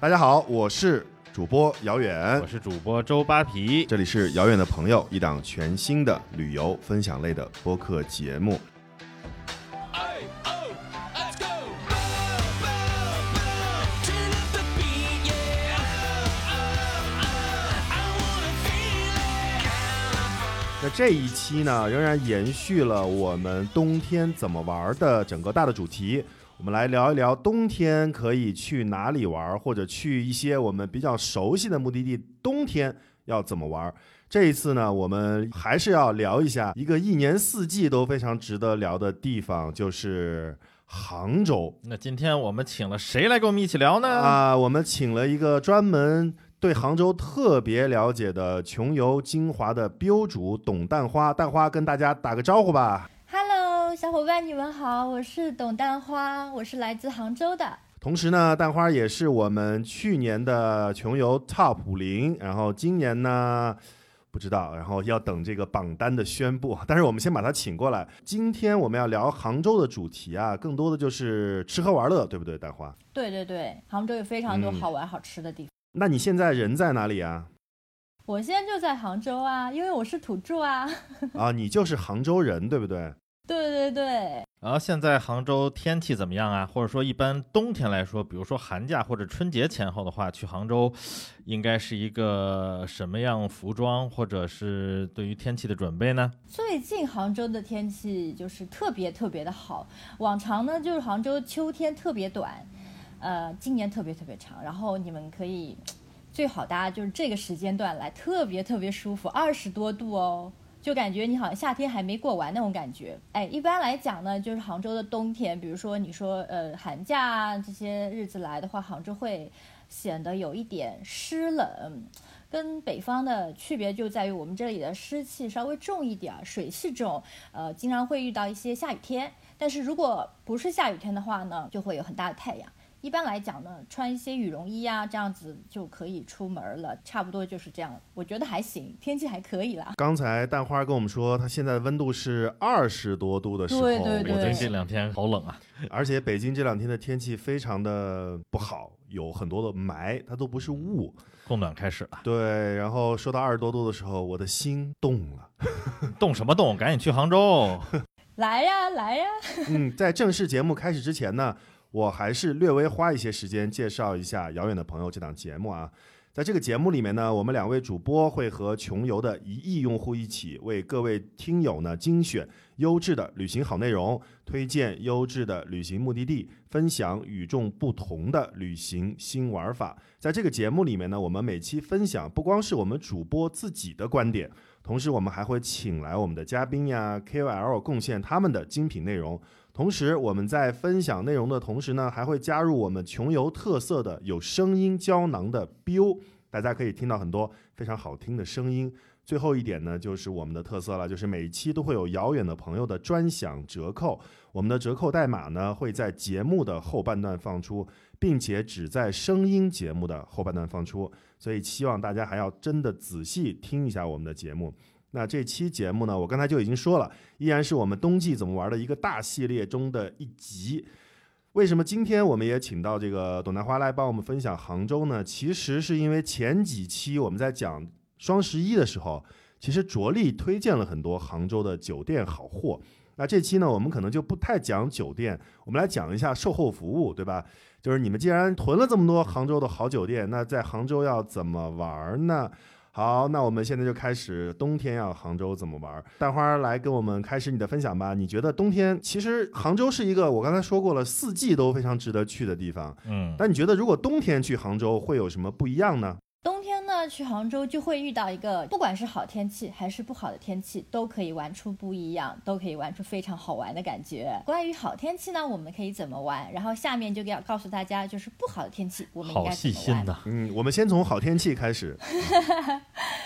大家好，我是主播姚远我，是主播周扒皮。这里是遥远的朋友，一档全新的旅游分享类的播客节目。那这一期呢，仍然延续了我们冬天怎么玩的整个大的主题。我们来聊一聊冬天可以去哪里玩，或者去一些我们比较熟悉的目的地，冬天要怎么玩。这一次呢，我们还是要聊一下一个一年四季都非常值得聊的地方，就是杭州。那今天我们请了谁来跟我们一起聊呢？啊，我们请了一个专门对杭州特别了解的穷游精华的标主董蛋花，蛋花跟大家打个招呼吧。小伙伴，你们好，我是董蛋花，我是来自杭州的。同时呢，蛋花也是我们去年的穷游 Top 五零，然后今年呢不知道，然后要等这个榜单的宣布。但是我们先把他请过来。今天我们要聊杭州的主题啊，更多的就是吃喝玩乐，对不对，蛋花？对对对，杭州有非常多嗯好玩好吃的地方。那你现在人在哪里啊？我现在就在杭州啊，因为我是土著啊。啊，你就是杭州人，对不对？对对对，然后现在杭州天气怎么样啊？或者说一般冬天来说，比如说寒假或者春节前后的话，去杭州应该是一个什么样服装，或者是对于天气的准备呢？最近杭州的天气就是特别特别的好。往常呢，就是杭州秋天特别短，呃，今年特别特别长。然后你们可以最好大家就是这个时间段来，特别特别舒服，二十多度哦。就感觉你好像夏天还没过完那种感觉，哎，一般来讲呢，就是杭州的冬天，比如说你说呃寒假啊这些日子来的话，杭州会显得有一点湿冷，跟北方的区别就在于我们这里的湿气稍微重一点，水气重，呃，经常会遇到一些下雨天。但是如果不是下雨天的话呢，就会有很大的太阳。一般来讲呢，穿一些羽绒衣啊，这样子就可以出门了，差不多就是这样。我觉得还行，天气还可以啦。刚才蛋花跟我们说，它现在的温度是二十多度的时候，对对北京这两天好冷啊！而且北京这两天的天气非常的不好，有很多的霾，它都不是雾。供暖开始了，对，然后说到二十多度的时候，我的心动了。动什么动？赶紧去杭州！来呀来呀！嗯，在正式节目开始之前呢，我还是略微花一些时间介绍一下《遥远的朋友》这档节目啊。在这个节目里面呢，我们两位主播会和穷游的一亿用户一起，为各位听友呢精选优质的旅行好内容，推荐优质的旅行目的地，分享与众不同的旅行新玩法。在这个节目里面呢，我们每期分享不光是我们主播自己的观点，同时我们还会请来我们的嘉宾呀、KOL 贡献他们的精品内容。同时，我们在分享内容的同时呢，还会加入我们穷游特色的有声音胶囊的 BU，大家可以听到很多非常好听的声音。最后一点呢，就是我们的特色了，就是每一期都会有遥远的朋友的专享折扣。我们的折扣代码呢会在节目的后半段放出，并且只在声音节目的后半段放出，所以希望大家还要真的仔细听一下我们的节目。那这期节目呢，我刚才就已经说了，依然是我们冬季怎么玩的一个大系列中的一集。为什么今天我们也请到这个董大花来帮我们分享杭州呢？其实是因为前几期我们在讲双十一的时候，其实着力推荐了很多杭州的酒店好货。那这期呢，我们可能就不太讲酒店，我们来讲一下售后服务，对吧？就是你们既然囤了这么多杭州的好酒店，那在杭州要怎么玩呢？好，那我们现在就开始冬天要杭州怎么玩？蛋花来跟我们开始你的分享吧。你觉得冬天其实杭州是一个我刚才说过了，四季都非常值得去的地方。嗯，但你觉得如果冬天去杭州会有什么不一样呢？冬天呢，去杭州就会遇到一个，不管是好天气还是不好的天气，都可以玩出不一样，都可以玩出非常好玩的感觉。关于好天气呢，我们可以怎么玩？然后下面就要告诉大家，就是不好的天气，我们应该怎么玩。细心呐！嗯，我们先从好天气开始。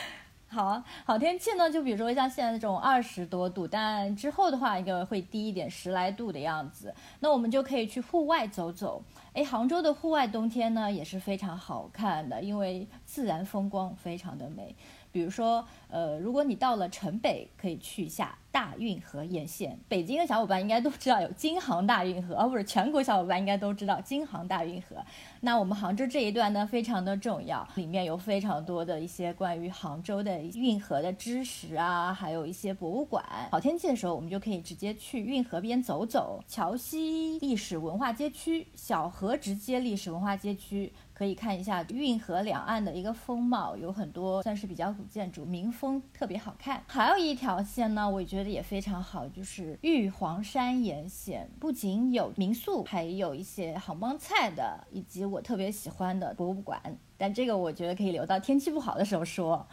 好啊，好天气呢，就比如说像现在这种二十多度，但之后的话，应该会低一点，十来度的样子。那我们就可以去户外走走。哎，杭州的户外冬天呢也是非常好看的，因为自然风光非常的美。比如说，呃，如果你到了城北，可以去一下大运河沿线。北京的小伙伴应该都知道有京杭大运河，啊不是全国小伙伴应该都知道京杭大运河。那我们杭州这一段呢，非常的重要，里面有非常多的一些关于杭州的运河的知识啊，还有一些博物馆。好天气的时候，我们就可以直接去运河边走走，桥西历史文化街区、小河直街历史文化街区。可以看一下运河两岸的一个风貌，有很多算是比较古建筑，民风特别好看。还有一条线呢，我觉得也非常好，就是玉皇山沿线，不仅有民宿，还有一些杭帮菜的，以及我特别喜欢的博物馆。但这个我觉得可以留到天气不好的时候说。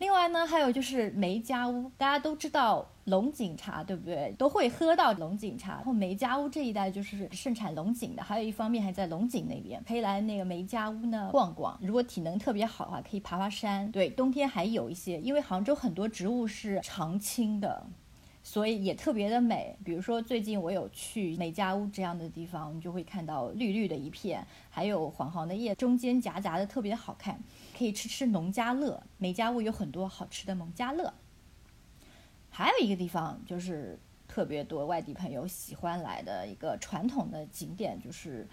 另外呢，还有就是梅家坞，大家都知道龙井茶，对不对？都会喝到龙井茶。然后梅家坞这一带就是盛产龙井的，还有一方面还在龙井那边，可以来那个梅家坞呢逛逛。如果体能特别好的话，可以爬爬山。对，冬天还有一些，因为杭州很多植物是常青的。所以也特别的美，比如说最近我有去美家屋这样的地方，你就会看到绿绿的一片，还有黄黄的叶，中间夹杂的特别好看，可以吃吃农家乐。美家屋有很多好吃的农家乐。还有一个地方就是特别多外地朋友喜欢来的一个传统的景点，就是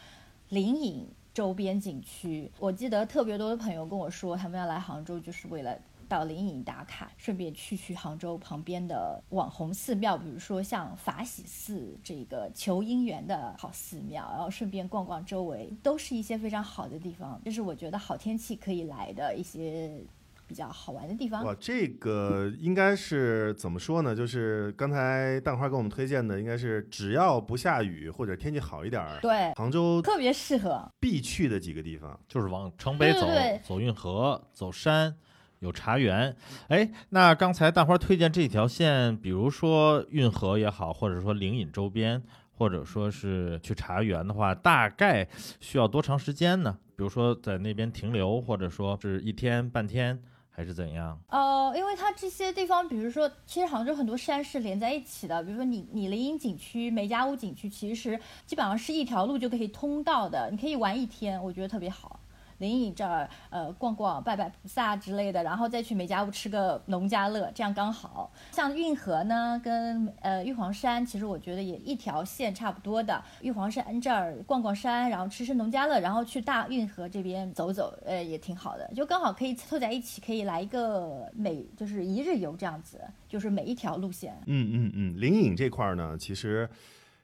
灵隐周边景区。我记得特别多的朋友跟我说，他们要来杭州就是为了到灵隐打卡，顺便去去杭州旁边的网红寺庙，比如说像法喜寺这个求姻缘的好寺庙，然后顺便逛逛周围，都是一些非常好的地方。这是我觉得好天气可以来的一些比较好玩的地方。哇，这个应该是怎么说呢？就是刚才蛋花给我们推荐的，应该是只要不下雨或者天气好一点儿，对，杭州特别适合。必去的几个地方。就是往城北走，对对对走运河，走山，有茶园。哎，那刚才大花推荐这条线，比如说运河也好，或者说灵隐周边，或者说是去茶园的话，大概需要多长时间呢？比如说在那边停留，或者说是一天半天，还是怎样？呃，因为它这些地方，比如说，其实杭州很多山是连在一起的，比如说你你灵隐景区、梅家坞景区，其实基本上是一条路就可以通到的，你可以玩一天，我觉得特别好。灵隐这儿，呃，逛逛、拜拜菩萨之类的，然后再去梅家坞吃个农家乐，这样刚好。像运河呢，跟呃玉皇山，其实我觉得也一条线差不多的。玉皇山这儿逛逛山，然后吃吃农家乐，然后去大运河这边走走，呃，也挺好的，就刚好可以凑在一起，可以来一个每就是一日游这样子，就是每一条路线。嗯嗯嗯，灵隐这块儿呢，其实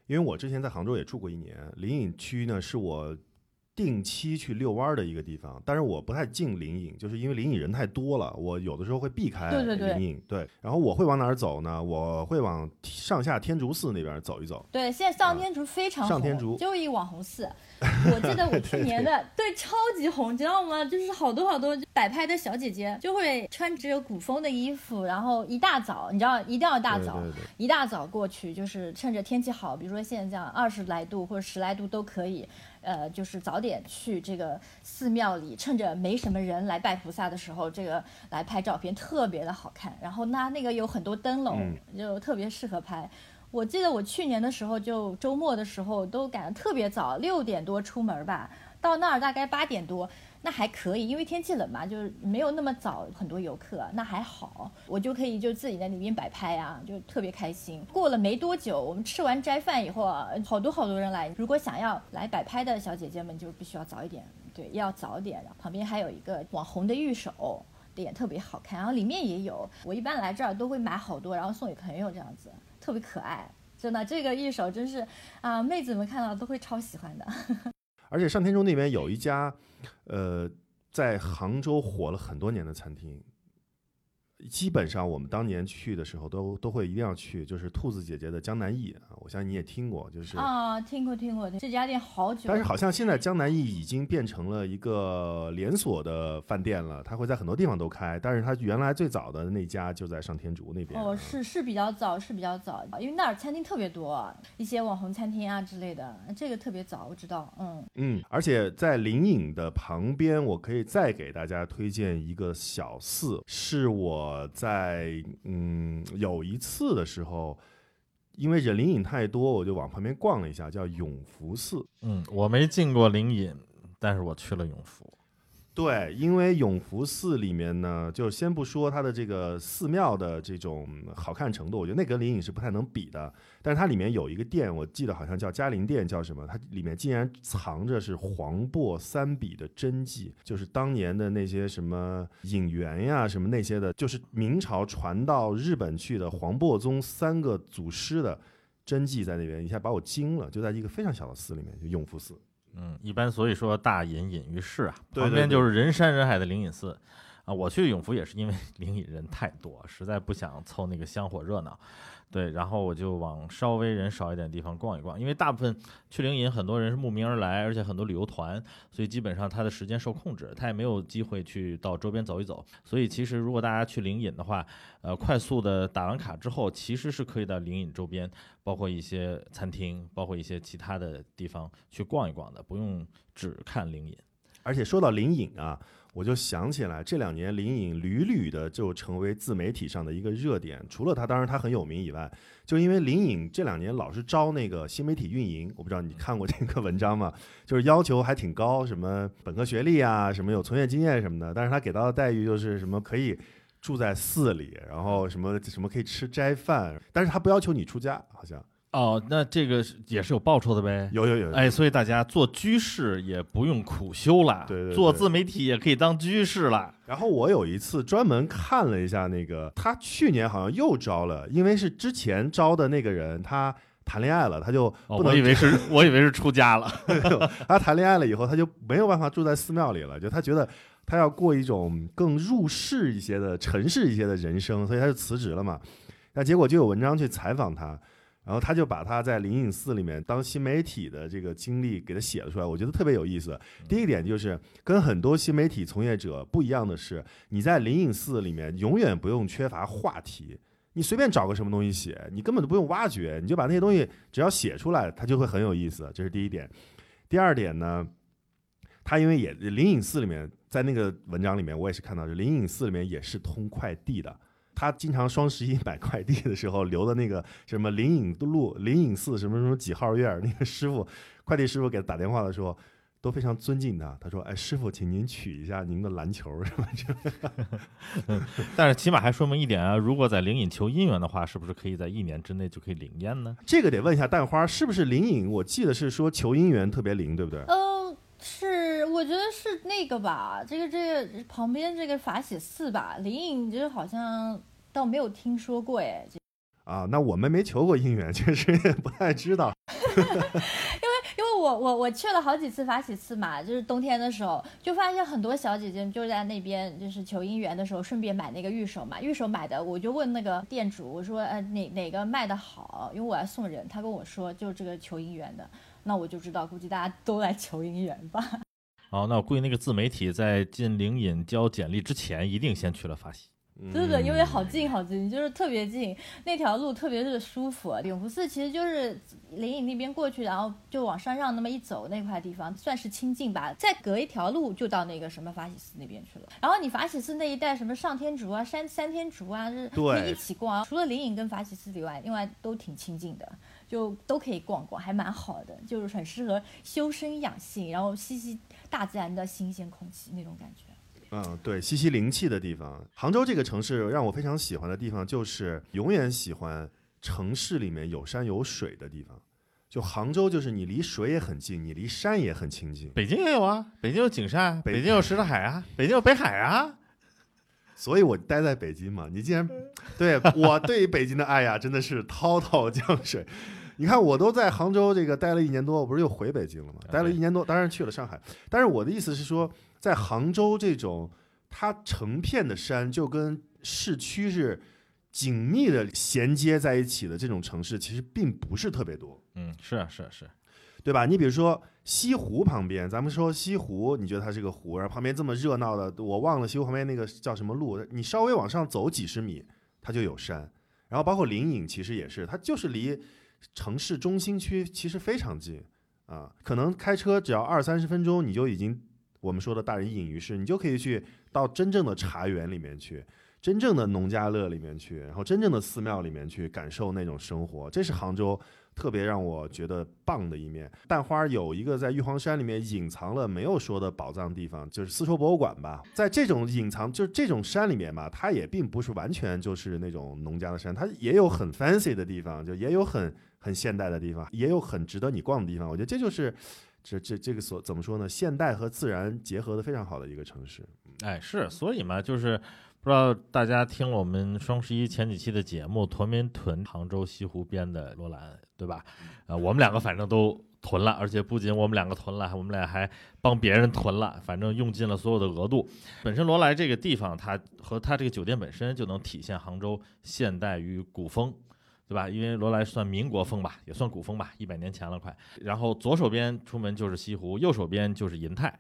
因为我之前在杭州也住过一年，灵隐区呢是我定期去遛弯儿的一个地方，但是我不太进灵隐，就是因为灵隐人太多了，我有的时候会避开灵隐。对，然后我会往哪儿走呢？我会往上下天竺寺那边走一走。对，现在上天竺非常红，上天竺就一网红寺。我记得我去年的对超级红，你知道吗？就是好多好多摆拍的小姐姐就会穿着古风的衣服，然后一大早，你知道一定要大早，对对对一大早过去，就是趁着天气好，比如说现在这样二十来度或者十来度都可以。呃，就是早点去这个寺庙里，趁着没什么人来拜菩萨的时候，这个来拍照片特别的好看。然后那那个有很多灯笼，嗯就特别适合拍。我记得我去年的时候，就周末的时候都赶得特别早，六点多出门吧，到那儿大概八点多，那还可以，因为天气冷嘛，就是没有那么早很多游客，那还好，我就可以就自己在那边摆拍啊，就特别开心。过了没多久，我们吃完斋饭以后啊，好多好多人来，如果想要来摆拍的小姐姐们，就必须要早一点，对，要早点。旁边还有一个网红的玉手。脸特别好看，然后里面也有。我一般来这儿都会买好多，然后送给朋友，这样子特别可爱。真的，这个玉手真是啊，妹子们看到都会超喜欢的。而且上天竺那边有一家，呃，在杭州火了很多年的餐厅，基本上我们当年去的时候都都会一定要去，就是兔子姐姐的江南忆啊，我相信你也听过，就是。啊，听过听过，这家店好久。但是好像现在江南忆已经变成了一个连锁的饭店了，它会在很多地方都开。但是它原来最早的那家就在上天竺那边。哦，是是比较早，是比较早，因为那儿餐厅特别多，一些网红餐厅啊之类的，这个特别早，我知道，嗯，嗯，而且在灵隐的旁边，我可以再给大家推荐一个小寺，是我在嗯有一次的时候，因为人灵隐太多，我就往旁边逛了一下，叫永福寺。嗯，我没进过灵隐，但是我去了永福。对，因为永福寺里面呢，就先不说它的这个寺庙的这种好看程度，我觉得那跟灵隐是不太能比的。但是它里面有一个殿，我记得好像叫嘉陵殿，叫什么？它里面竟然藏着是黄檗三笔的真迹，就是当年的那些什么引元呀、什么那些的，就是明朝传到日本去的黄檗宗三个祖师的真迹在那边，一下把我惊了，就在一个非常小的寺里面，就永福寺。嗯，一般所以说大隐隐于市啊，对对旁边就是人山人海的灵隐寺啊。我去永福也是因为 灵隐人太多，实在不想凑那个香火热闹。对，然后我就往稍微人少一点地方逛一逛，因为大部分去灵隐很多人是慕名而来，而且很多旅游团，所以基本上他的时间受控制，他也没有机会去到周边走一走。所以其实如果大家去灵隐的话，呃，快速的打完卡之后，其实是可以到灵隐周边，包括一些餐厅，包括一些其他的地方去逛一逛的，不用只看灵隐。而且说到灵隐啊，我就想起来这两年林颖屡屡的就成为自媒体上的一个热点。除了他，当然他很有名以外，就因为林颖这两年老是招那个新媒体运营，我不知道你看过这个文章吗？就是要求还挺高，什么本科学历啊，什么有从业经验什么的，但是他给到的待遇就是什么可以。住在寺里，然后什么什么可以吃斋饭，但是他不要求你出家，好像哦，那这个也是有报酬的呗。有有有，哎，所以大家做居士也不用苦修了，对对对做自媒体也可以当居士了。然后我有一次专门看了一下那个，他去年好像又招了，因为是之前招的那个人他谈恋爱了，他就哦，不能、我以为是，我以为是出家了。他谈恋爱了以后，他就没有办法住在寺庙里了，就他觉得他要过一种更入世一些的、城市一些的人生，所以他就辞职了嘛。那结果就有文章去采访他，然后他就把他在灵隐寺里面当新媒体的这个经历给他写了出来，我觉得特别有意思。第一点就是跟很多新媒体从业者不一样的是，你在灵隐寺里面永远不用缺乏话题。你随便找个什么东西写，你根本都不用挖掘，你就把那些东西只要写出来，它就会很有意思。这是第一点。第二点呢，他因为也灵隐寺里面，在那个文章里面，我也是看到，灵隐寺里面也是通快递的。他经常双十一买快递的时候留的那个什么灵隐路、灵隐寺什么什么几号院儿，那个师傅快递师傅给他打电话的时候，都非常尊敬他。他说：“哎，师傅，请您取一下您的篮球什么之类的。但是起码还说明一点啊，如果在灵隐求姻缘的话，是不是可以在一年之内就可以灵验呢？”这个得问一下蛋花，是不是灵隐？我记得是说求姻缘特别灵，对不对？嗯，是，我觉得是那个吧，这个这个旁边这个法喜寺吧，灵隐就是好像倒没有听说过哎，啊，那我们没求过姻缘，确实也不太知道。因为我我我去了好几次法喜寺嘛，就是冬天的时候，就发现很多小姐姐就在那边，就是求姻缘的时候顺便买那个玉手嘛。玉手买的，我就问那个店主，我说呃哪哪个卖的好，因为我要送人，他跟我说就这个求姻缘的，那我就知道估计大家都来求姻缘吧。哦，那我估计那个自媒体在进灵隐交简历之前，一定先去了法喜。对的，因为好近好近，就是特别近，那条路特别的舒服。永福寺其实就是灵隐那边过去，然后就往山上那么一走，那块地方算是清静吧。再隔一条路就到那个什么法喜寺那边去了。然后你法喜寺那一带什么上天竺啊、山三天竺啊，是对可以一起逛啊。除了灵隐跟法喜寺以外，另外都挺清静的，就都可以逛逛，还蛮好的，就是很适合修身养性，然后吸吸大自然的新鲜空气那种感觉。嗯，对，吸吸灵气的地方。杭州这个城市让我非常喜欢的地方，就是永远喜欢城市里面有山有水的地方。就杭州，就是你离水也很近，你离山也很亲近。北京也有啊，北京有景山，北北京有什刹海啊，北京有北海啊。所以我待在北京嘛。你既然对我对北京的爱呀，真的是滔滔江水。你看，我都在杭州这个待了一年多，我不是又回北京了吗？待了一年多，当然去了上海。但是我的意思是说，在杭州这种它成片的山就跟市区是紧密的衔接在一起的这种城市，其实并不是特别多。嗯，是啊，是啊，是啊。对吧？你比如说西湖旁边，咱们说西湖，你觉得它是个湖，然后旁边这么热闹的，我忘了西湖旁边那个叫什么路，你稍微往上走几十米，它就有山。然后包括灵隐，其实也是，它就是离城市中心区其实非常近啊，可能开车只要二三十分钟，你就已经我们说的大人隐于市，你就可以去到真正的茶园里面去。真正的农家乐里面去，然后真正的寺庙里面去感受那种生活，这是杭州特别让我觉得棒的一面。蛋花有一个在玉皇山里面隐藏了没有说的宝藏地方，就是丝绸博物馆吧。在这种隐藏，就是这种山里面嘛，它也并不是完全就是那种农家的山，它也有很 fancy 的地方，就也有很很现代的地方，也有很值得你逛的地方。我觉得这就是这这这个所怎么说呢？现代和自然结合的非常好的一个城市。哎，是，所以嘛，就是不知道大家听了我们双十一前几期的节目，囤没囤杭州西湖边的罗兰，对吧？呃，我们两个反正都囤了，而且不仅我们两个囤了，我们俩还帮别人囤了，反正用尽了所有的额度。本身罗莱这个地方，它和它这个酒店本身就能体现杭州现代与古风。对吧？因为罗莱算民国风吧，也算古风吧，一百年前了快。然后左手边出门就是西湖，右手边就是银泰，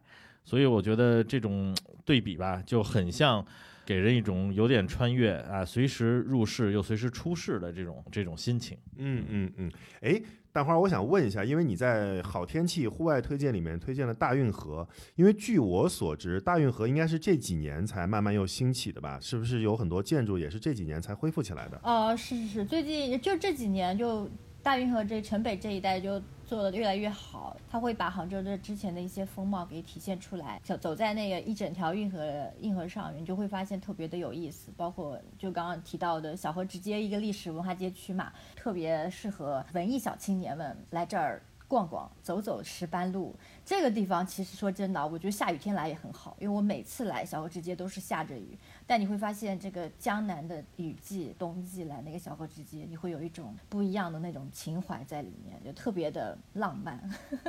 所以我觉得这种对比吧，就很像给人一种有点穿越啊，随时入世又随时出世的这种这种心情。嗯嗯嗯，哎，蛋花，我想问一下，因为你在好天气户外推荐里面推荐了大运河，因为据我所知，大运河应该是这几年才慢慢又兴起的吧？是不是有很多建筑也是这几年才恢复起来的？呃，是是是，最近就这几年就大运河这城北这一带就做的越来越好，它会把杭州的之前的一些风貌给体现出来。走走在那个一整条运河运河上，你就会发现特别的有意思。包括就刚刚提到的小河直接一个历史文化街区嘛，特别适合文艺小青年们来这儿。逛逛、走走石斑路这个地方，其实说真的，我觉得下雨天来也很好，因为我每次来小河直街都是下着雨，但你会发现这个江南的雨季、冬季来那个小河直街，你会有一种不一样的那种情怀在里面，就特别的浪漫。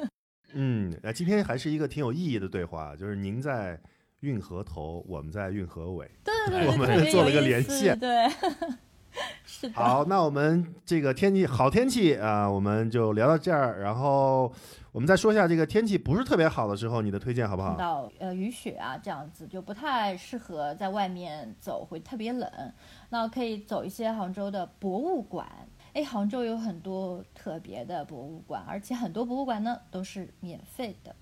嗯，那，今天还是一个挺有意义的对话，就是您在运河头，我们在运河尾。对对对，我们做了个有意思连线对，是的。好，那我们这个天气好天气啊、我们就聊到这儿，然后我们再说一下这个天气不是特别好的时候，你的推荐好不好？碰到呃雨雪啊这样子，就不太适合在外面走，会特别冷。那可以走一些杭州的博物馆。哎，杭州有很多特别的博物馆，而且很多博物馆呢都是免费的。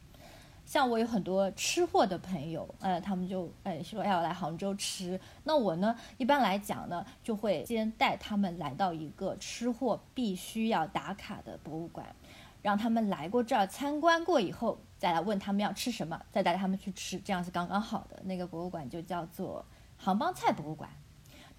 像我有很多吃货的朋友，呃，他们就哎说要来杭州吃，那我呢一般来讲呢，就会先带他们来到一个吃货必须要打卡的博物馆，让他们来过这儿参观过以后，再来问他们要吃什么，再带他们去吃，这样是刚刚好的。那个博物馆就叫做杭帮菜博物馆。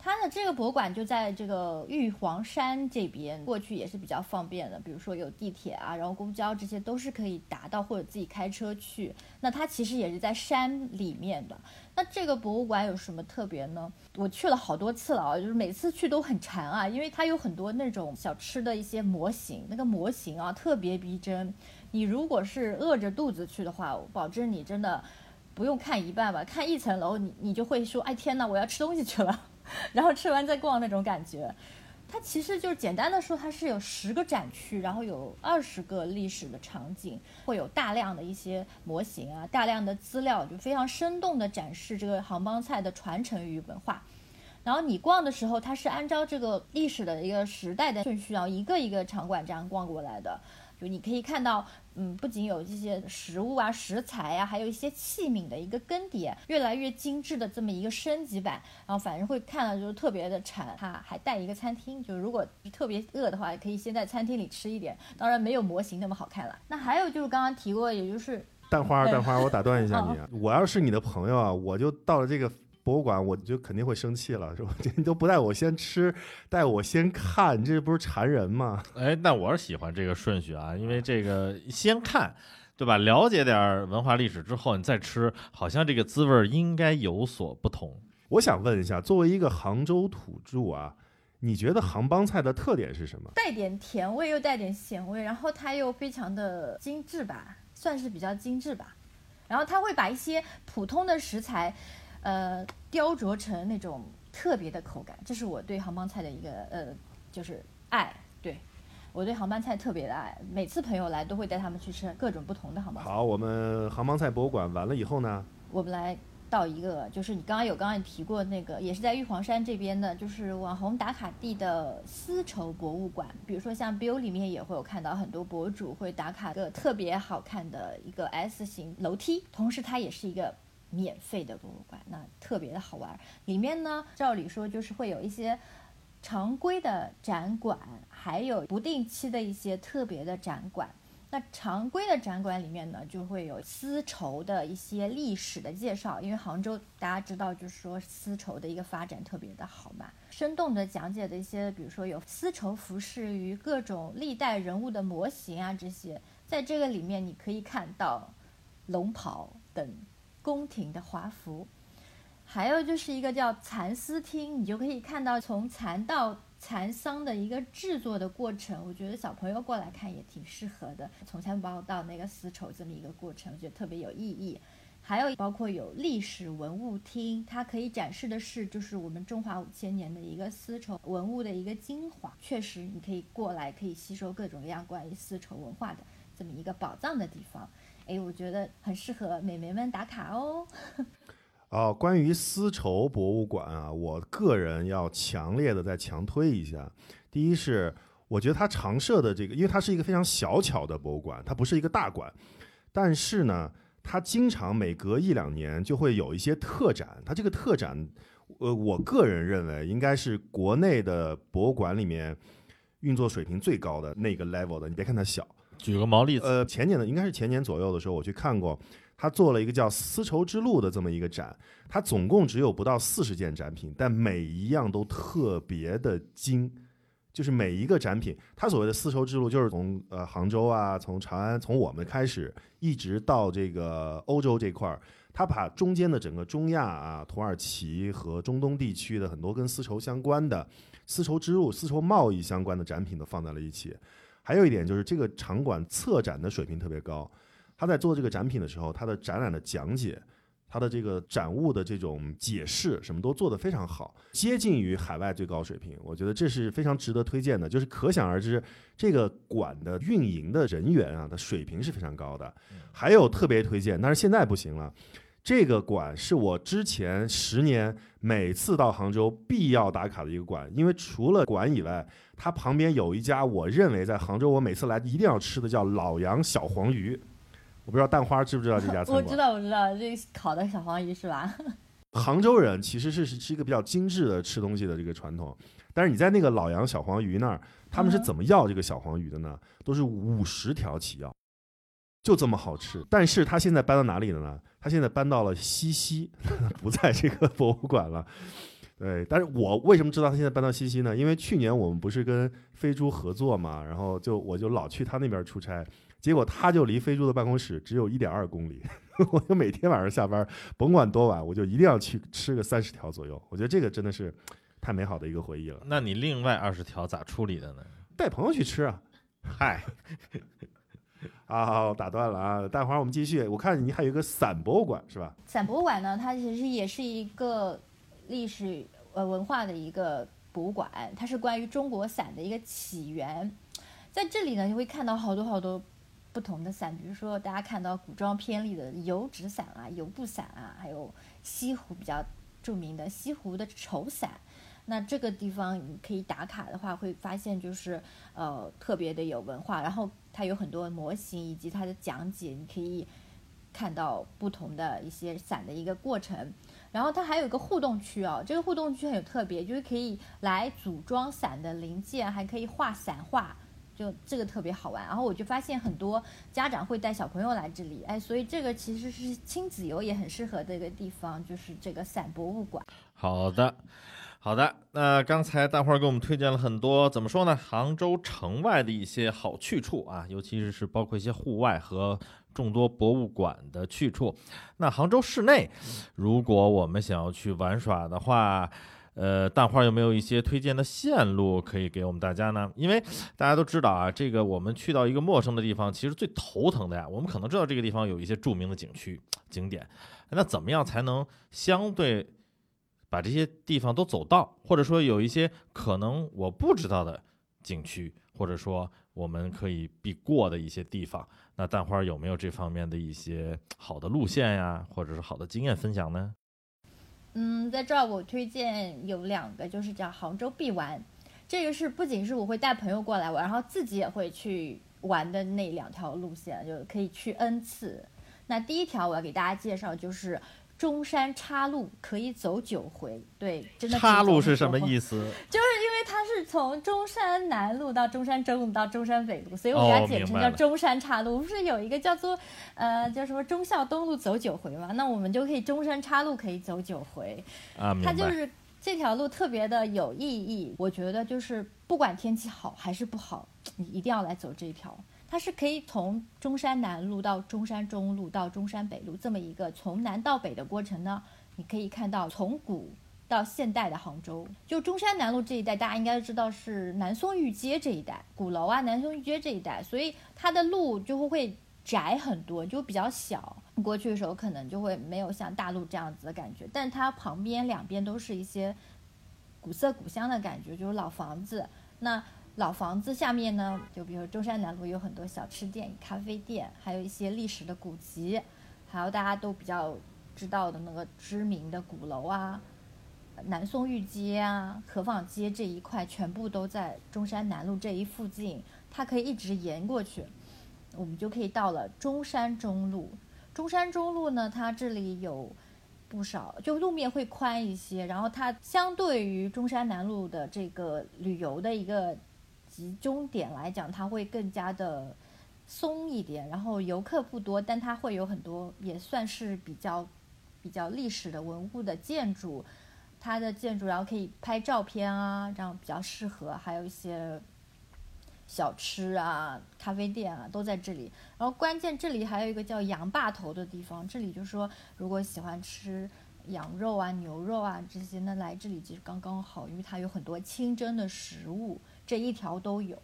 它的这个博物馆就在这个玉皇山这边，过去也是比较方便的，比如说有地铁啊，然后公交这些都是可以达到，或者自己开车去。那它其实也是在山里面的。那这个博物馆有什么特别呢？我去了好多次了啊，就是每次去都很馋啊，因为它有很多那种小吃的一些模型，那个模型啊特别逼真。你如果是饿着肚子去的话，我保证你真的不用看一半吧，看一层楼你你就会说，哎天呐，我要吃东西去了。然后吃完再逛那种感觉。它其实就是简单的说，它是有十个展区，然后有二十个历史的场景，会有大量的一些模型啊，大量的资料，就非常生动的展示这个杭帮菜的传承与文化。然后你逛的时候，它是按照这个历史的一个时代的顺序，然后一个一个场馆这样逛过来的。就你可以看到，嗯，不仅有这些食物啊、食材啊，还有一些器皿的一个更迭，越来越精致的这么一个升级版。然后反正会看了就是特别的馋。它还带一个餐厅，就如果特别饿的话，可以先在餐厅里吃一点。当然没有模型那么好看了。那还有就是刚刚提过，也就是蛋花，对蛋花，我打断一下哦你啊，我要是你的朋友啊，我就到了这个博物馆，我就肯定会生气了，是吧？你都不带我先吃，带我先看，你这不是馋人吗？哎，那我是喜欢这个顺序啊，因为这个先看，对吧？了解点儿文化历史之后，你再吃，好像这个滋味儿应该有所不同。我想问一下，作为一个杭州土著啊，你觉得杭帮菜的特点是什么？带点甜味又带点咸味，然后它又非常的精致吧，算是比较精致吧。然后它会把一些普通的食材，呃，雕琢成那种特别的口感，这是我对杭帮菜的一个呃，就是爱。对我对杭帮菜特别的爱，每次朋友来都会带他们去吃各种不同的杭帮菜。好，我们杭帮菜博物馆完了以后呢，我们来到一个，就是你刚刚有刚刚也提过那个，也是在玉皇山这边的，就是网红打卡地的丝绸博物馆。比如说像 Bill 里面也会有看到很多博主会打卡个特别好看的一个 S 型楼梯，同时它也是一个免费的博物馆，那特别的好玩。里面呢，照理说就是会有一些常规的展馆，还有不定期的一些特别的展馆。那常规的展馆里面呢，就会有丝绸的一些历史的介绍，因为杭州大家知道，就是说丝绸的一个发展特别的好嘛，生动的讲解的一些，比如说有丝绸服饰与各种历代人物的模型啊，这些在这个里面你可以看到龙袍等宫廷的华服，还有就是一个叫蚕丝厅，你就可以看到从蚕到蚕桑的一个制作的过程，我觉得小朋友过来看也挺适合的。从蚕宝到那个丝绸这么一个过程，我觉得特别有意义。还有包括有历史文物厅，它可以展示的是就是我们中华五千年的一个丝绸文物的一个精华。确实，你可以过来可以吸收各种各样关于丝绸文化的这么一个宝藏的地方。哎，我觉得很适合美眉们打卡哦。哦，关于丝绸博物馆啊，我个人要强烈的再强推一下。第一是，我觉得它常设的这个，因为它是一个非常小巧的博物馆，它不是一个大馆，但是呢，它经常每隔一两年就会有一些特展。它这个特展，呃，我个人认为应该是国内的博物馆里面运作水平最高的那个 level 的。你别看它小，举个毛例子，呃，前年的应该是前年左右的时候，我去看过，他做了一个叫“丝绸之路”的这么一个展，它总共只有不到四十件展品，但每一样都特别的精，就是每一个展品，它所谓的丝绸之路，就是从呃杭州啊，从长安，从我们开始，一直到这个欧洲这块儿。它把中间的整个中亚啊、土耳其和中东地区的很多跟丝绸相关的丝绸之路、丝绸贸易相关的展品都放在了一起。还有一点就是这个场馆策展的水平特别高，他在做这个展品的时候，他的展览的讲解，他的这个展物的这种解释，什么都做得非常好，接近于海外最高水平。我觉得这是非常值得推荐的，就是可想而知，这个馆的运营的人员啊，的水平是非常高的。还有特别推荐，但是现在不行了。这个馆是我之前十年每次到杭州必要打卡的一个馆，因为除了馆以外，它旁边有一家我认为在杭州我每次来一定要吃的叫老杨小黄鱼。我不知道蛋花知不知道这家 餐馆？我知道，我知道，这个烤的小黄鱼是吧？杭州人其实是是一个比较精致的吃东西的这个传统，但是你在那个老杨小黄鱼那儿，他们是怎么要这个小黄鱼的呢？都是五十条起要，就这么好吃。但是他现在搬到哪里了呢？他现在搬到了西溪，不在这个博物馆了。对，但是我为什么知道他现在搬到西溪呢？因为去年我们不是跟飞猪合作嘛，然后就我就老去他那边出差，结果他就离飞猪的办公室只有一点二公里，我就每天晚上下班，甭管多晚，我就一定要去吃个三十条左右。我觉得这个真的是太美好的一个回忆了。那你另外二十条咋处理的呢？带朋友去吃啊。嗨，啊，好，打断了啊！待会儿我们继续。我看你还有一个伞博物馆是吧？伞博物馆呢，它其实也是一个历史呃文化的一个博物馆，它是关于中国伞的一个起源。在这里呢，你会看到好多好多不同的伞，比如说大家看到古装片里的油纸伞啊、油布伞啊，还有西湖比较著名的西湖的绸伞。那这个地方你可以打卡的话，会发现就是呃特别的有文化，然后它有很多模型以及它的讲解，你可以看到不同的一些伞的一个过程。然后它还有一个互动区哦，这个互动区很有特别，就是可以来组装伞的零件，还可以画伞画。就这个特别好玩，然后我就发现很多家长会带小朋友来这里，哎，所以这个其实是亲子游也很适合的一个地方，就是这个伞博物馆。好的，好的。那刚才大花给我们推荐了很多，怎么说呢？杭州城外的一些好去处啊，尤其是包括一些户外和众多博物馆的去处。那杭州市内，如果我们想要去玩耍的话，呃，蛋花有没有一些推荐的线路可以给我们大家呢？因为大家都知道啊，这个我们去到一个陌生的地方，其实最头疼的呀，我们可能知道这个地方有一些著名的景区景点，那怎么样才能相对把这些地方都走到，或者说有一些可能我不知道的景区，或者说我们可以必过的一些地方，那蛋花有没有这方面的一些好的路线呀，或者是好的经验分享呢？嗯，在这儿我推荐有两个，就是叫杭州必玩，这个是不仅是我会带朋友过来玩，然后自己也会去玩的那两条路线，就可以去 N 次。那第一条我要给大家介绍就是中山岔路可以走九回，对，真的岔路是什么意思？就是因为它是从中山南路到中山中路到中山北路，所以我给它哦简称叫中山岔路。不是有一个叫做呃叫什么忠孝东路走九回嘛？那我们就可以中山岔路可以走九回。啊。它就是这条路特别的有意义。我觉得就是不管天气好还是不好，你一定要来走这一条。它是可以从中山南路到中山中路到中山北路这么一个从南到北的过程呢，你可以看到从古到现代的杭州。就中山南路这一带，大家应该知道是南松御街这一带，鼓楼啊、南松御街这一带，所以它的路就会窄很多，就比较小。过去的时候可能就会没有像大陆这样子的感觉，但它旁边两边都是一些古色古香的感觉，就是老房子。那老房子下面呢，就比如中山南路有很多小吃店、咖啡店，还有一些历史的古迹，还有大家都比较知道的那个知名的鼓楼啊。南宋御街啊、河坊街这一块全部都在中山南路这一附近，它可以一直沿过去，我们就可以到了中山中路。中山中路呢，它这里有不少，就路面会宽一些，然后它相对于中山南路的这个旅游的一个集中点来讲，它会更加的松一点，然后游客不多，但它会有很多也算是比较比较历史的文物的建筑，它的建筑然后可以拍照片啊，这样比较适合，还有一些小吃啊、咖啡店啊都在这里。然后关键这里还有一个叫羊坝头的地方，这里就是说如果喜欢吃羊肉啊、牛肉啊这些，那来这里其实刚刚好，因为它有很多清真的食物，这一条都有。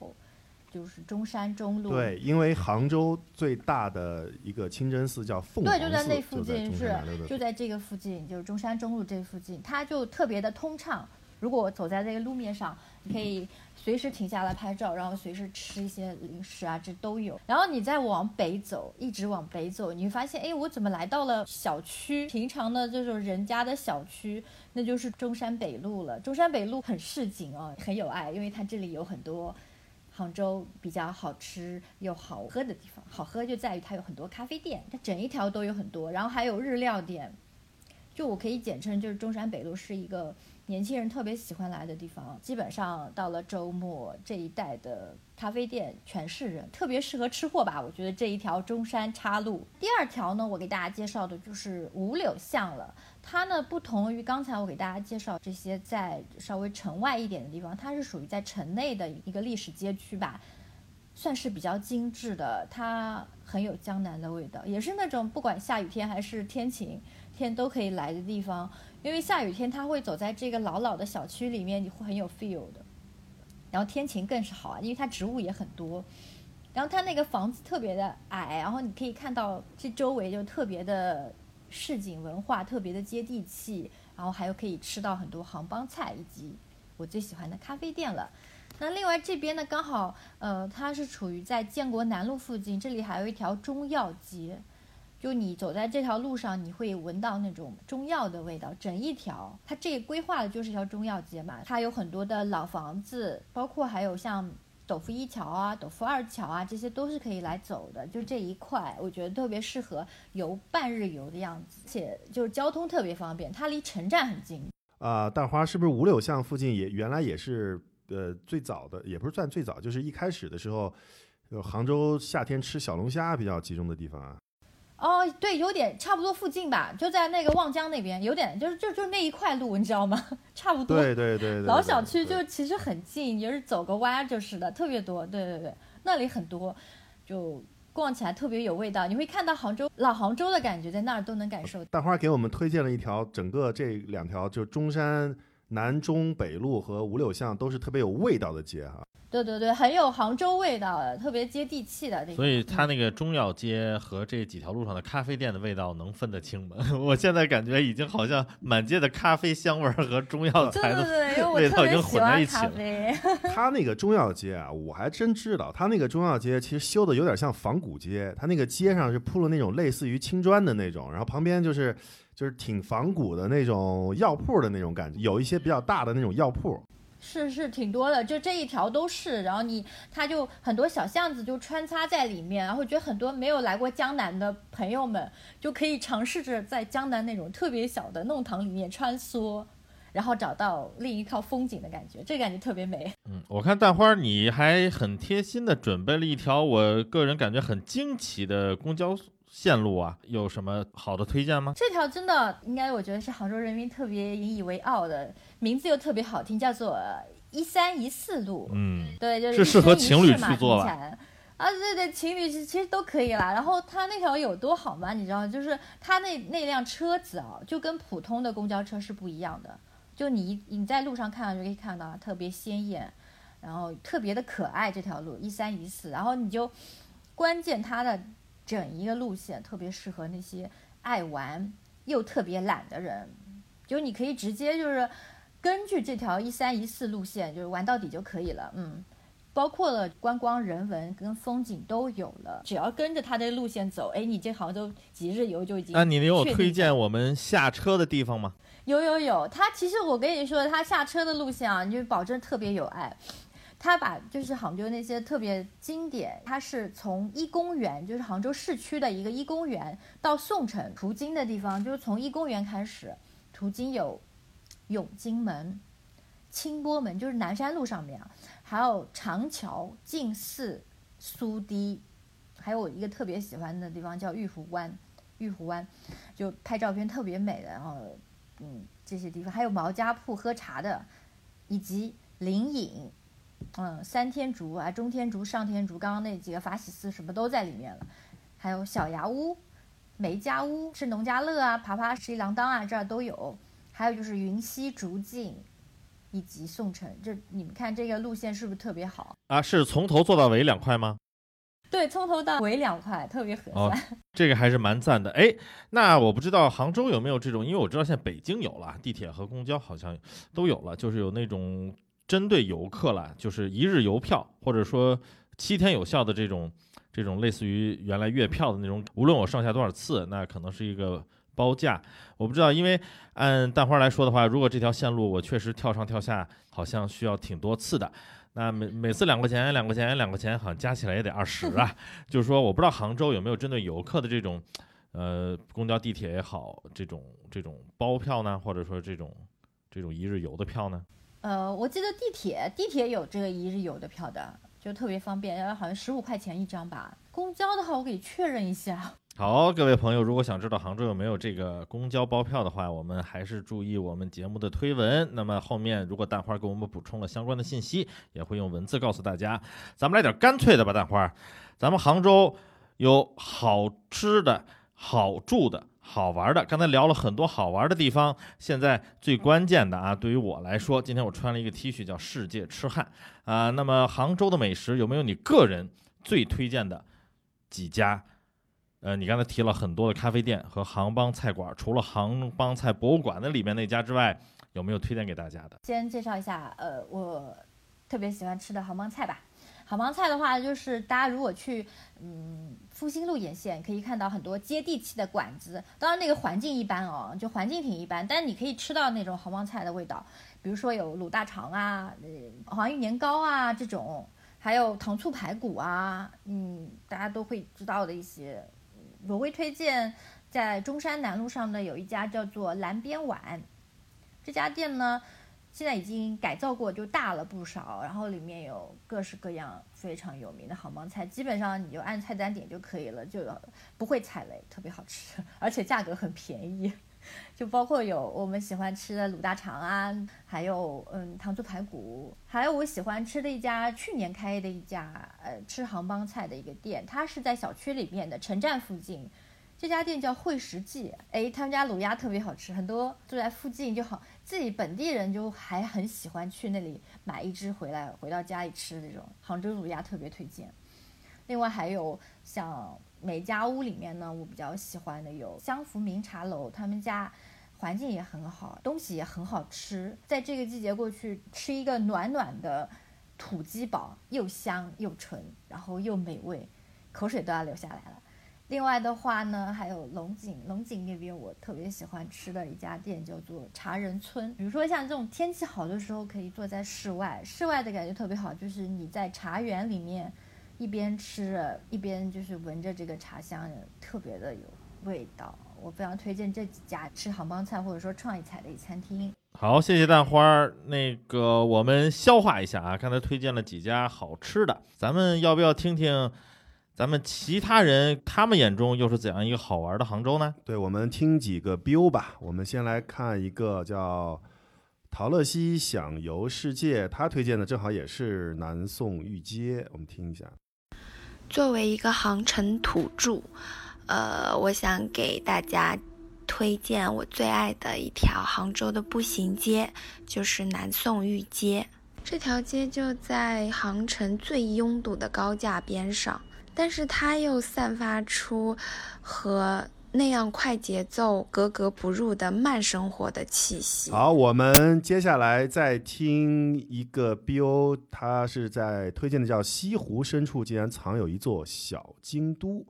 就是中山中路，对，因为杭州最大的一个清真寺叫凤凰对，寺，就在那附近，是就在这个附近，就是中山中路这附近，它就特别的通畅。如果我走在这个路面上，你可以随时停下来拍照，然后随时吃一些零食啊，这都有。然后你再往北走，一直往北走，你会发现，哎，我怎么来到了小区？平常的这种人家的小区，那就是中山北路了。中山北路很市井哦，很有爱，因为它这里有很多。杭州比较好吃又好喝的地方，好喝就在于它有很多咖啡店，它整一条都有很多，然后还有日料店，就我可以简称就是中山北路是一个年轻人特别喜欢来的地方。基本上到了周末，这一带的咖啡店全是人，特别适合吃货吧。我觉得这一条中山岔路。第二条呢，我给大家介绍的就是五柳巷了。它呢不同于刚才我给大家介绍这些在稍微城外一点的地方，它是属于在城内的一个历史街区吧，算是比较精致的。它很有江南的味道，也是那种不管下雨天还是天晴天都可以来的地方。因为下雨天它会走在这个老老的小区里面，你会很有 feel 的。然后天晴更是好啊，因为它植物也很多。然后它那个房子特别的矮，然后你可以看到这周围就特别的市井文化，特别的接地气，然后还有可以吃到很多杭帮菜，以及我最喜欢的咖啡店了。那另外这边呢，刚好呃，它是处于在建国南路附近，这里还有一条中药街，就你走在这条路上，你会闻到那种中药的味道，整一条。它这规划的就是一条中药街嘛，它有很多的老房子，包括还有像斗夫一桥啊、斗夫二桥啊，这些都是可以来走的。就这一块，我觉得特别适合游半日游的样子，且就是交通特别方便，它离城站很近。啊、大花是不是五柳巷附近也原来也是呃最早的，也不是算最早，就是一开始的时候，杭州夏天吃小龙虾比较集中的地方啊。哦，对，有点差不多附近吧，就在那个望江那边，有点就是就就那一块路，你知道吗？差不多。对对对对，老小区就其实很近，就是走个弯就是的，特别多。对对对，那里很多，就逛起来特别有味道。你会看到杭州老杭州的感觉，在那儿都能感受。大花给我们推荐了一条，整个这两条就中山南中北路和五柳巷都是特别有味道的街哈。对对对，很有杭州味道的，特别接地气的这个。所以它那个中药街和这几条路上的咖啡店的味道能分得清吗？我现在感觉已经好像满街的咖啡香味儿和中药对材的味道已经混在一起了咖啡。它那个中药街啊，我还真知道，它那个中药街其实修的有点像仿古街，它那个街上是铺了那种类似于青砖的那种，然后旁边就是就是挺仿古的那种药铺的那种感觉，有一些比较大的那种药铺。是是挺多的，就这一条都是，然后你它就很多小巷子就穿插在里面，然后觉得很多没有来过江南的朋友们就可以尝试着在江南那种特别小的弄堂里面穿梭，然后找到另一套风景的感觉，这个感觉特别美。嗯，我看蛋花你还很贴心的准备了一条我个人感觉很惊奇的公交线路啊，有什么好的推荐吗？这条真的应该我觉得是杭州人民特别引以为傲的，名字又特别好听，叫做一三一四路。嗯，对，就是是适合情侣去做吧听起来啊，对对，情侣其其实都可以啦。然后它那条有多好吗？你知道，就是它那那辆车子啊，就跟普通的公交车是不一样的。就你你在路上看到就可以看到特别鲜艳，然后特别的可爱。这条路一三一四，然后你就关键它的整一个路线特别适合那些爱玩又特别懒的人，就你可以直接就是根据这条一三一四路线，就是玩到底就可以了。嗯，包括了观光、人文跟风景都有了，只要跟着他的路线走，哎，你这杭州几日游就已经那、你有推荐我们下车的地方吗？有有有，他其实我跟你说，他下车的路线啊，你就保证特别有爱。它把就是杭州那些特别经典，它是从一公园，就是杭州市区的一个一公园到宋城途经的地方，就是从一公园开始，途经有永金门、清波门，就是南山路上面啊，还有长桥、静寺、苏堤，还有我一个特别喜欢的地方叫玉湖湾，玉湖湾就拍照片特别美的，然后嗯这些地方还有毛家铺喝茶的，以及灵隐，嗯三天竺啊中天竺上天竺，刚刚那几个法喜寺什么都在里面了，还有小牙屋、梅家屋、是农家乐啊、爬爬十一郎当啊这儿都有，还有就是云溪竹径。以及宋城，这你们看这个路线是不是特别好？啊，是从头做到尾两块吗？对，从头到尾两块，特别合哦算。这个还是蛮赞的。哎，那我不知道杭州有没有这种，因为我知道现在北京有了，地铁和公交好像都有了，就是有那种针对游客了，就是一日游票，或者说七天有效的这种这种类似于原来月票的那种，无论我上下多少次，那可能是一个包价。我不知道，因为按蛋花来说的话，如果这条线路我确实跳上跳下，好像需要挺多次的。那每每次两块钱，两块钱，两块钱，好像加起来也得二十啊。就是说，我不知道杭州有没有针对游客的这种，呃，公交、地铁也好，这种这种包票呢，或者说这种这种一日游的票呢？呃，我记得地铁地铁有这个一日游的票的，就特别方便，好像十五块钱一张吧。公交的话，我给确认一下。好，各位朋友，如果想知道杭州有没有这个公交包票的话，我们还是注意我们节目的推文。那么后面如果蛋花给我们补充了相关的信息，也会用文字告诉大家。咱们来点干脆的吧，蛋花，咱们杭州有好吃的、好住的。好玩的，刚才聊了很多好玩的地方，现在最关键的啊，对于我来说，今天我穿了一个 T 恤，叫“世界痴汉”啊。那么杭州的美食有没有你个人最推荐的几家？呃，你刚才提了很多的咖啡店和杭帮菜馆，除了杭帮菜博物馆的里面那家？之外，有没有推荐给大家？的？先介绍一下，呃，我特别喜欢吃的杭帮菜吧。杭帮菜的话，就是大家如果去嗯复兴路沿线，可以看到很多接地气的馆子。当然那个环境一般哦，就环境挺一般，但是你可以吃到那种杭帮菜的味道，比如说有卤大肠啊、呃黄玉年糕啊这种，还有糖醋排骨啊，嗯，大家都会知道的一些。我会推荐在中山南路上的有一家叫做蓝边碗，这家店呢。现在已经改造过，就大了不少，然后里面有各式各样非常有名的杭帮菜，基本上你就按菜单点就可以了，就不会踩雷，特别好吃，而且价格很便宜。就包括有我们喜欢吃的卤大肠啊，还有嗯糖醋排骨，还有我喜欢吃的一家去年开的一家呃吃杭帮菜的一个店，它是在小区里面的城站附近。这家店叫惠食记，哎，他们家卤鸭特别好吃，很多住在附近就好，自己本地人就还很喜欢去那里买一只回来，回到家里吃这种杭州卤鸭特别推荐。另外还有像美家屋里面呢，我比较喜欢的有香福茗茶楼，他们家环境也很好，东西也很好吃，在这个季节过去吃一个暖暖的土鸡煲，又香又纯，然后又美味，口水都要流下来了。另外的话呢，还有龙井，龙井那边我特别喜欢吃的一家店叫做茶人村。比如说像这种天气好的时候，可以坐在室外，室外的感觉特别好，就是你在茶园里面一边吃，一边就是闻着这个茶香，特别的有味道。我非常推荐这几家吃杭帮菜或者说创意菜的餐厅。好，谢谢蛋花儿。那个我们消化一下啊，刚才推荐了几家好吃的，咱们要不要听听咱们其他人他们眼中又是怎样一个好玩的杭州呢？对，我们听几个 biu 吧。我们先来看一个叫陶乐西享游世界，他推荐的正好也是南宋御街，我们听一下。作为一个杭城土著，呃，我想给大家推荐我最爱的一条杭州的步行街，就是南宋御街。这条街就在杭城最拥堵的高架边上，但是它又散发出和那样快节奏格格不入的慢生活的气息。好，我们接下来再听一个 biu，他是在推荐的叫西湖深处竟然藏有一座小京都。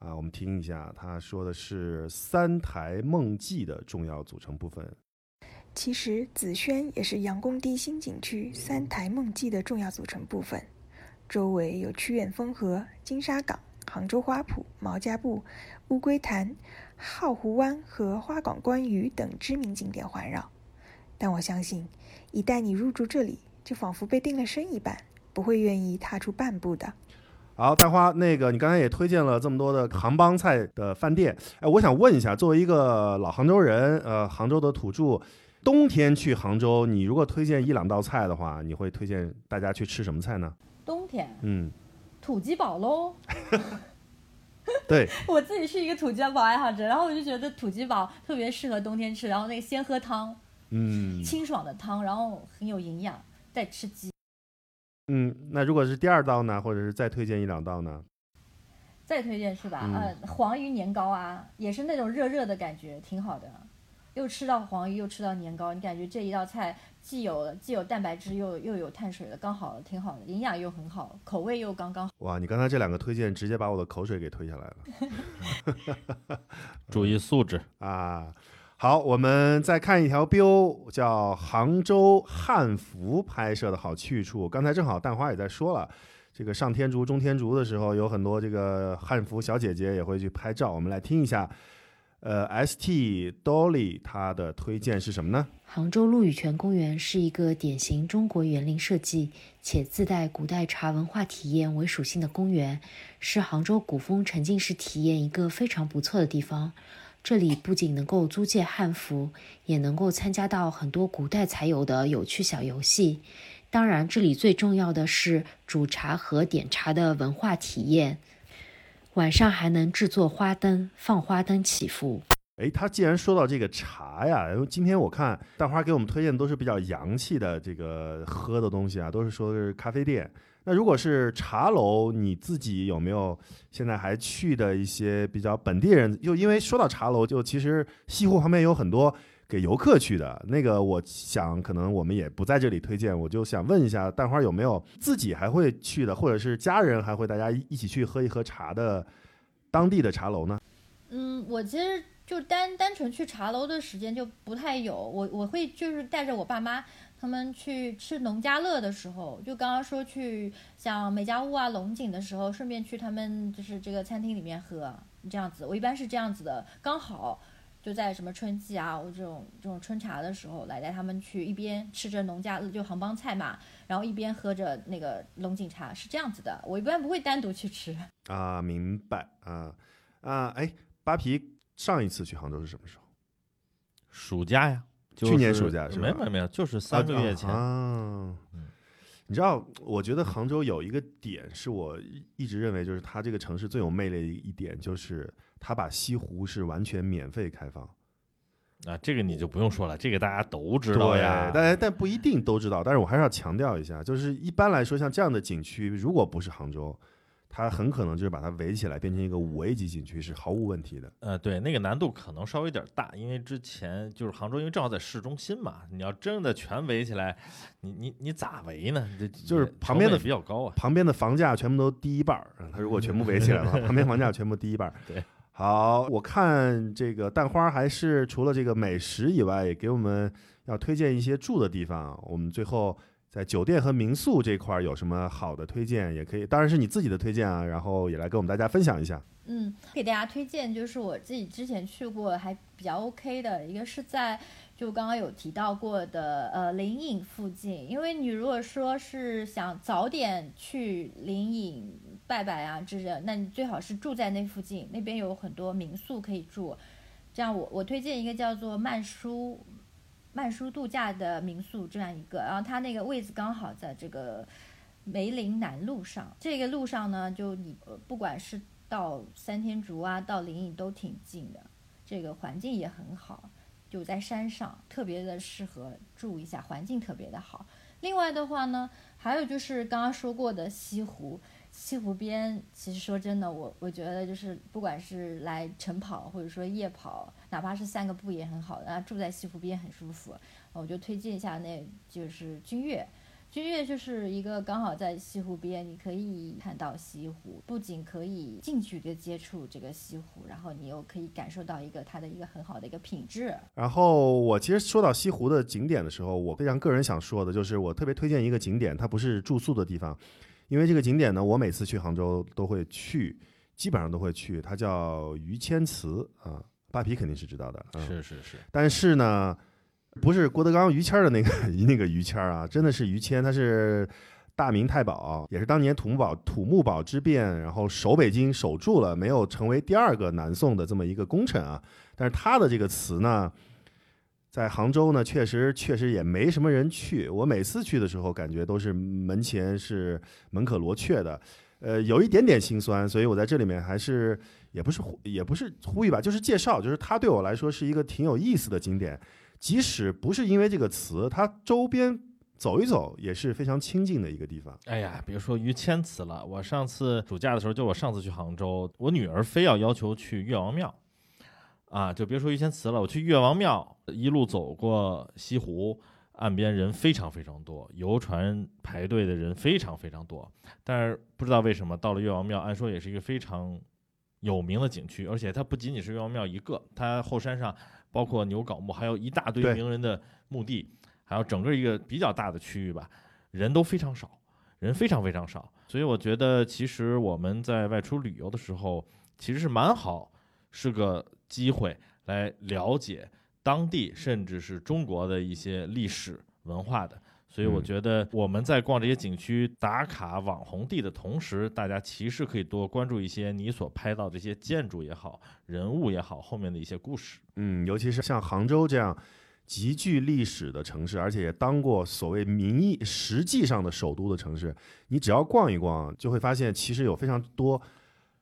啊，我们听一下，他说的是三台梦记的重要组成部分。其实紫萱也是杨公堤新景区三台梦记的重要组成部分，周围有曲苑风荷、金沙港、杭州花圃、毛家埠、乌龟潭、浩湖湾和花港观鱼等知名景点环绕。但我相信，一旦你入住这里，就仿佛被定了身一般，不会愿意踏出半步的。好，大花，那个你刚才也推荐了这么多的杭帮菜的饭店，哎，我想问一下，作为一个老杭州人，呃，杭州的土著，冬天去杭州，你如果推荐一两道菜的话，你会推荐大家去吃什么菜呢？冬天嗯，土鸡堡喽。对，我自己是一个土鸡堡爱好者，然后我就觉得土鸡堡特别适合冬天吃，然后那个先喝汤，嗯清爽的汤，然后很有营养，再吃鸡，嗯，那如果是第二道呢，或者是再推荐一两道呢？再推荐是吧？嗯呃，黄鱼年糕啊，也是那种热热的感觉，挺好的。又吃到黄鱼，又吃到年糕，你感觉这一道菜既有既有蛋白质，又又有碳水的，刚好挺好的，营养又很好，口味又刚刚好。哇，你刚才这两个推荐，直接把我的口水给推下来了。注意素质。啊。好，我们再看一条 biu，叫杭州汉服拍摄的好去处。刚才正好蛋花也在说了，这个上天竺、中天竺的时候，有很多这个汉服小姐姐也会去拍照。我们来听一下，呃，ST Dolly 她的推荐是什么呢？杭州陆羽泉公园是一个典型中国园林设计且自带古代茶文化体验为属性的公园，是杭州古风沉浸式体验一个非常不错的地方。这里不仅能够租借汉服，也能够参加到很多古代才有的有趣小游戏。当然，这里最重要的是煮茶和点茶的文化体验。晚上还能制作花灯，放花灯祈福。诶，他既然说到这个茶呀，因为今天我看大花给我们推荐的都是比较洋气的这个喝的东西啊，都是说的是咖啡店。那如果是茶楼，你自己有没有现在还去的一些比较本地人？就因为说到茶楼，就其实西湖旁边有很多给游客去的那个，我想可能我们也不在这里推荐，我就想问一下蛋花有没有自己还会去的，或者是家人还会大家一起去喝一喝茶的当地的茶楼呢？嗯，我其实就单单纯去茶楼的时间就不太有，我我会就是带着我爸妈他们去吃农家乐的时候，就刚刚说去像美家坞啊、龙井的时候，顺便去他们就是这个餐厅里面喝这样子。我一般是这样子的，刚好就在什么春季啊，我这种这种春茶的时候，来带他们去一边吃着农家乐就杭帮菜嘛，然后一边喝着那个龙井茶，是这样子的。我一般不会单独去吃。啊，明白啊啊！哎，扒皮上一次去杭州是什么时候？暑假呀，就是去年暑假是吧没有没有没有，就是三个月前。啊。你知道，我觉得杭州有一个点是我一一直认为就是它这个城市最有魅力的一点，就是它把西湖是完全免费开放。啊，这个你就不用说了，这个大家都知道呀。对但但不一定都知道。但是我还是要强调一下，就是一般来说，像这样的景区，如果不是杭州，它很可能就是把它围起来变成一个五 A 级景区是毫无问题的。呃，对，那个难度可能稍微有点大，因为之前就是杭州，因为正好在市中心嘛，你要真的全围起来，你你你咋围呢？这就是旁边的比较高啊。旁边的房价全部都低一半儿，嗯它如果全部围起来的话，旁边房价全部低一半儿。对，好，我看这个蛋花还是除了这个美食以外，也给我们要推荐一些住的地方。我们最后在酒店和民宿这块有什么好的推荐，也可以，当然是你自己的推荐啊，然后也来跟我们大家分享一下。嗯，给大家推荐就是我自己之前去过还比较 OK 的一个是在就刚刚有提到过的呃灵隐附近，因为你如果说是想早点去灵隐拜拜啊之类，那你最好是住在那附近，那边有很多民宿可以住。这样我我推荐一个叫做曼殊曼殊度假的民宿这样一个，然后它那个位置刚好在这个梅林南路上，这个路上呢，就你不管是到三天竹啊，到灵隐都挺近的，这个环境也很好，就在山上，特别的适合住一下，环境特别的好。另外的话呢，还有就是刚刚说过的西湖，西湖边，其实说真的，我我觉得就是不管是来晨跑或者说夜跑，哪怕是散个步也很好的，然后住在西湖边很舒服。我就推荐一下，那就是君悦。君悦就是一个刚好在西湖边，你可以看到西湖，不仅可以近距离接触这个西湖，然后你又可以感受到一个它的一个很好的一个品质。然后我其实说到西湖的景点的时候，我非常个人想说的就是，我特别推荐一个景点，它不是住宿的地方，因为这个景点呢，我每次去杭州都会去，基本上都会去，它叫于谦祠啊，扒皮肯定是知道的，嗯、是是是，但是呢，不是郭德纲于谦儿的那个 那个于谦儿啊，真的是于谦，他是大明太保，也是当年土木堡土木堡之变，然后守北京守住了，没有成为第二个南宋的这么一个功臣啊。但是他的这个词呢，在杭州呢，确实确实也没什么人去。我每次去的时候，感觉都是门前是门可罗雀的，呃，有一点点心酸。所以我在这里面还是也不是呼也不是呼吁吧，就是介绍，就是它对我来说是一个挺有意思的景点。即使不是因为这个词，它周边走一走也是非常清静的一个地方。哎呀，别说于谦词了，我上次暑假的时候，就我上次去杭州，我女儿非要要求去岳王庙，啊，就别说于谦祠了，我去岳王庙，一路走过西湖，岸边人非常非常多，游船排队的人非常非常多，但是不知道为什么到了岳王庙，按说也是一个非常有名的景区，而且它不仅仅是岳王庙一个，它后山上包括牛皋墓，还有一大堆名人的墓地，还有整个一个比较大的区域吧，人都非常少，人非常非常少，所以我觉得其实我们在外出旅游的时候，其实是蛮好，是个机会来了解当地甚至是中国的一些历史文化的。所以我嗯觉得我们在逛这些景区打卡网红地的同时，大家其实可以多关注一些你所拍到这些建筑也好、人物也好后面的一些故事。嗯，尤其是像杭州这样极具历史的城市，而且也当过所谓名义实际上的首都的城市，你只要逛一逛，就会发现其实有非常多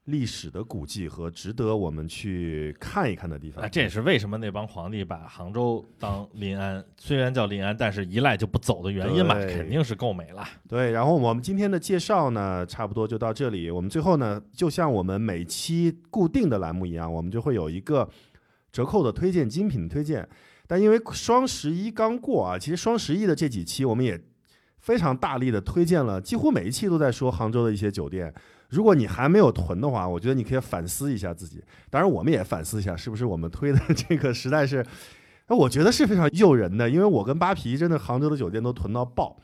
历史的古迹和值得我们去看一看的地方。啊，这也是为什么那帮皇帝把杭州当临安，虽然叫临安，但是一赖就不走的原因嘛，肯定是够美了。对，然后我们今天的介绍呢，差不多就到这里。我们最后呢，就像我们每期固定的栏目一样，我们就会有一个折扣的推荐、精品的推荐。但因为双十一刚过啊，其实双十一的这几期我们也非常大力的推荐了，几乎每一期都在说杭州的一些酒店。如果你还没有囤的话，我觉得你可以反思一下自己。当然，我们也反思一下，是不是我们推的这个实在是，那我觉得是非常诱人的。因为我跟扒皮真的杭州的酒店都囤到爆。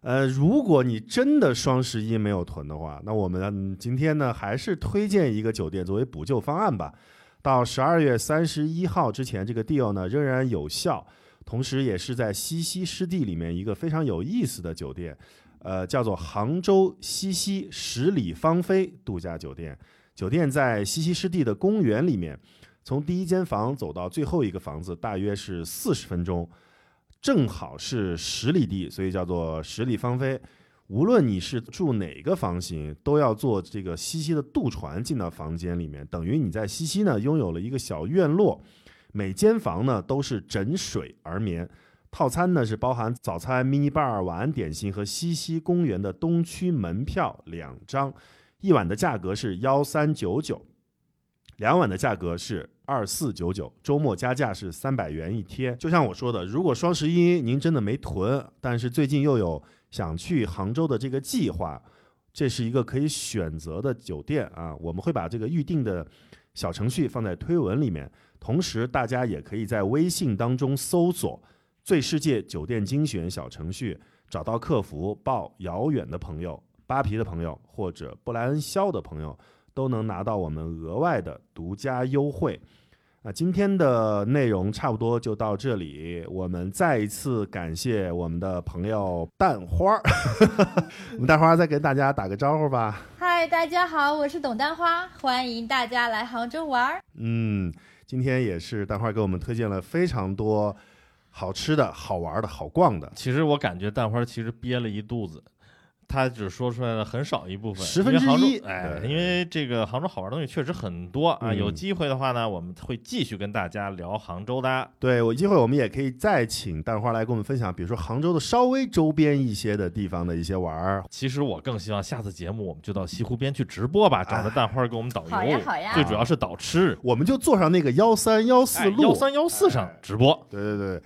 呃，如果你真的双十一没有囤的话，那我们今天呢还是推荐一个酒店作为补救方案吧。到十二月三十一号之前，这个 deal 呢仍然有效，同时也是在西溪湿地里面一个非常有意思的酒店，呃，叫做杭州西溪十里芳菲度假酒店。酒店在西溪湿地的公园里面，从第一间房走到最后一个房子大约是四十分钟，正好是十里地，所以叫做十里芳菲。无论你是住哪个房型，都要坐这个西溪的渡船进到房间里面，等于你在西溪呢拥有了一个小院落，每间房呢都是枕水而眠，套餐呢是包含早餐、mini bar、晚点心和西溪公园的东区门票两张，一晚的价格是幺三九九，两晚的价格是二四九九，周末加价是三百元一天。就像我说的，如果双十一您真的没囤，但是最近又有想去杭州的这个计划，这是一个可以选择的酒店啊。我们会把这个预定的小程序放在推文里面，同时大家也可以在微信当中搜索“最世界酒店精选”小程序，找到客服报遥远的朋友、扒皮的朋友或者布莱恩肖的朋友，都能拿到我们额外的独家优惠。那今天的内容差不多就到这里，我们再一次感谢我们的朋友蛋花儿，我们蛋花儿再跟大家打个招呼吧。嗨，大家好，我是董丹花，欢迎大家来杭州玩儿。嗯，今天也是蛋花儿给我们推荐了非常多好吃的、好玩的、好逛的，其实我感觉蛋花其实憋了一肚子，他只说出来了很少一部分，十分之一哎，因为这个杭州好玩的东西确实很多啊，嗯有机会的话呢，我们会继续跟大家聊杭州的。对有机会我们也可以再请蛋花来跟我们分享，比如说杭州的稍微周边一些的地方的一些玩儿。其实我更希望下次节目我们就到西湖边去直播吧，找着蛋花给我们导游，好呀好呀最主要是导吃，我们就坐上那个幺三幺四路，幺三幺四上直播。对对对，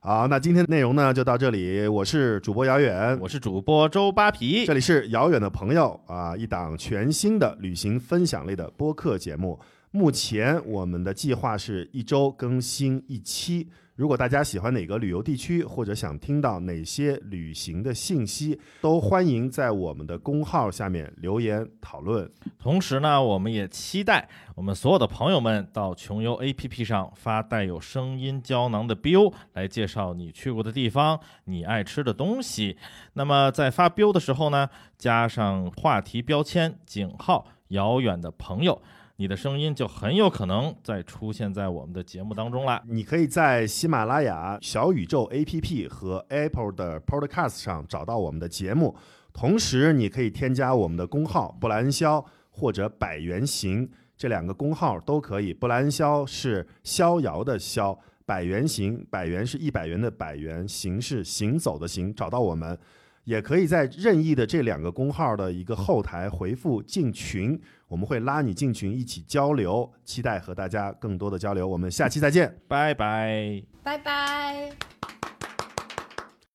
好，那今天的内容呢就到这里，我是主播遥远，我是主播周扒皮这，里是遥远的朋友啊，一档全新的旅行分享类的播客节目。目前我们的计划是一周更新一期。如果大家喜欢哪个旅游地区，或者想听到哪些旅行的信息，都欢迎在我们的公号下面留言讨论。同时呢，我们也期待我们所有的朋友们到穷游 APP 上发带有声音胶囊的 biu 来介绍你去过的地方、你爱吃的东西。那么在发 biu 的时候呢，加上话题标签井号“遥远的朋友”，你的声音就很有可能再出现在我们的节目当中啦。你可以在喜马拉雅、小宇宙 APP 和 Apple 的 Podcast 上找到我们的节目。同时，你可以添加我们的公号“布莱恩肖”或者“百元行”这两个公号都可以。布莱恩肖是逍遥的逍，百元行，百元是一百元的百元，行是行走的行。找到我们，也可以在任意的这两个公号的一个后台回复“进群”，我们会拉你进群一起交流。期待和大家更多的交流。我们下期再见。拜拜。拜拜。